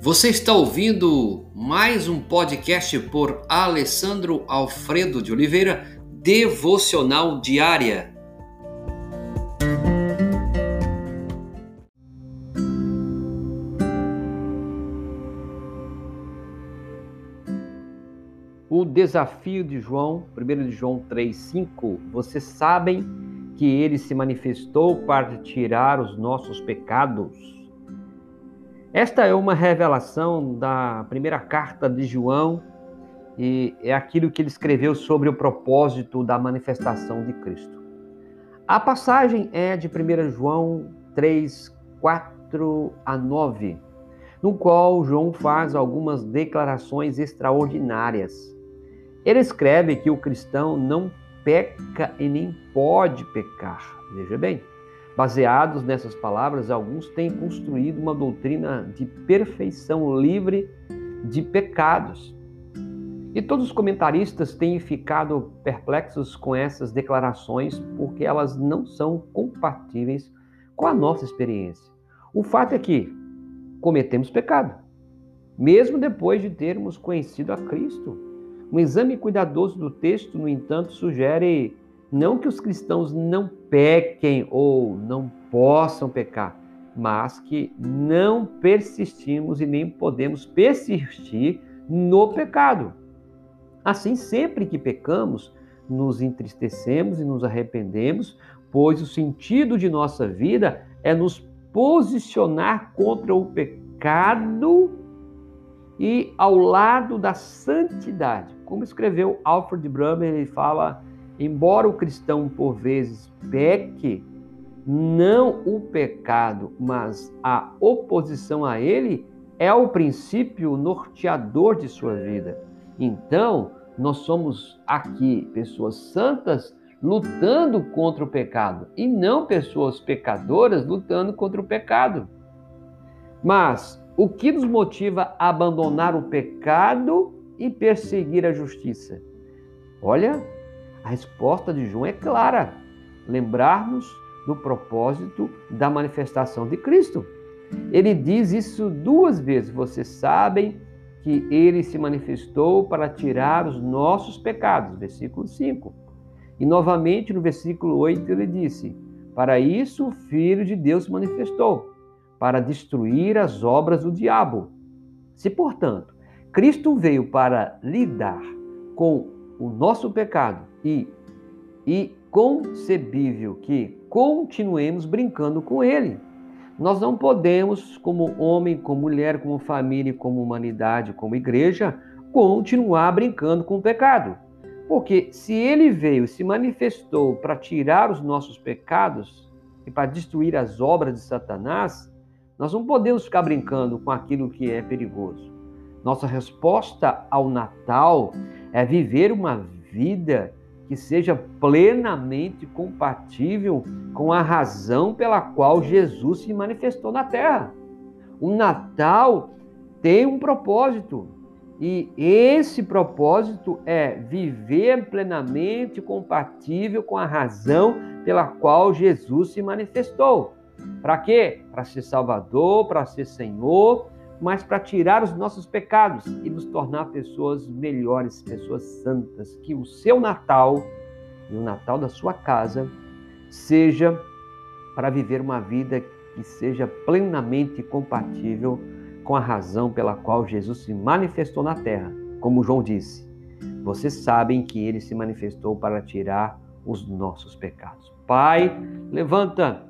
Você está ouvindo mais um podcast por Alessandro Alfredo de Oliveira, Devocional Diária. O desafio de João, 1 de João 3,5, vocês sabem que ele se manifestou para tirar os nossos pecados esta é uma revelação da primeira carta de João e é aquilo que ele escreveu sobre o propósito da manifestação de Cristo. A passagem é de 1 João 3, 4 a 9, no qual João faz algumas declarações extraordinárias. Ele escreve que o cristão não peca e nem pode pecar. Veja bem, Baseados nessas palavras, alguns têm construído uma doutrina de perfeição livre de pecados. E todos os comentaristas têm ficado perplexos com essas declarações porque elas não são compatíveis com a nossa experiência. O fato é que cometemos pecado, mesmo depois de termos conhecido a Cristo. Um exame cuidadoso do texto, no entanto, sugere não que os cristãos não pequem ou não possam pecar, mas que não persistimos e nem podemos persistir no pecado. Assim, sempre que pecamos, nos entristecemos e nos arrependemos, pois o sentido de nossa vida é nos posicionar contra o pecado e ao lado da santidade. Como escreveu Alfred Brummer, ele fala Embora o cristão por vezes peque, não o pecado, mas a oposição a ele é o princípio norteador de sua vida. Então, nós somos aqui pessoas santas lutando contra o pecado e não pessoas pecadoras lutando contra o pecado. Mas o que nos motiva a abandonar o pecado e perseguir a justiça? Olha, a resposta de João é clara: lembrar-nos do propósito da manifestação de Cristo. Ele diz isso duas vezes. Vocês sabem que ele se manifestou para tirar os nossos pecados. Versículo 5. E novamente no versículo 8 ele disse: Para isso o Filho de Deus se manifestou, para destruir as obras do diabo. Se, portanto, Cristo veio para lidar com o nosso pecado e, e concebível que continuemos brincando com ele. Nós não podemos, como homem, como mulher, como família, como humanidade, como igreja, continuar brincando com o pecado. Porque se ele veio se manifestou para tirar os nossos pecados e para destruir as obras de Satanás, nós não podemos ficar brincando com aquilo que é perigoso. Nossa resposta ao Natal é viver uma vida que seja plenamente compatível com a razão pela qual Jesus se manifestou na terra. O Natal tem um propósito, e esse propósito é viver plenamente compatível com a razão pela qual Jesus se manifestou. Para quê? Para ser Salvador, para ser Senhor, mas para tirar os nossos pecados e nos tornar pessoas melhores, pessoas santas. Que o seu Natal e o Natal da sua casa seja para viver uma vida que seja plenamente compatível com a razão pela qual Jesus se manifestou na terra. Como João disse, vocês sabem que ele se manifestou para tirar os nossos pecados. Pai, levanta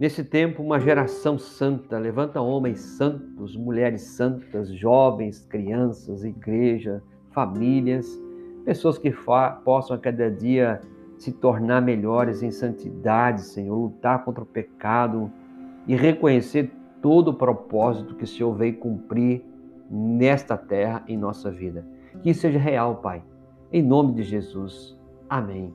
Nesse tempo, uma geração santa, levanta homens santos, mulheres santas, jovens, crianças, igreja, famílias, pessoas que possam a cada dia se tornar melhores em santidade, Senhor, lutar contra o pecado e reconhecer todo o propósito que o Senhor veio cumprir nesta terra, em nossa vida. Que isso seja real, Pai. Em nome de Jesus. Amém.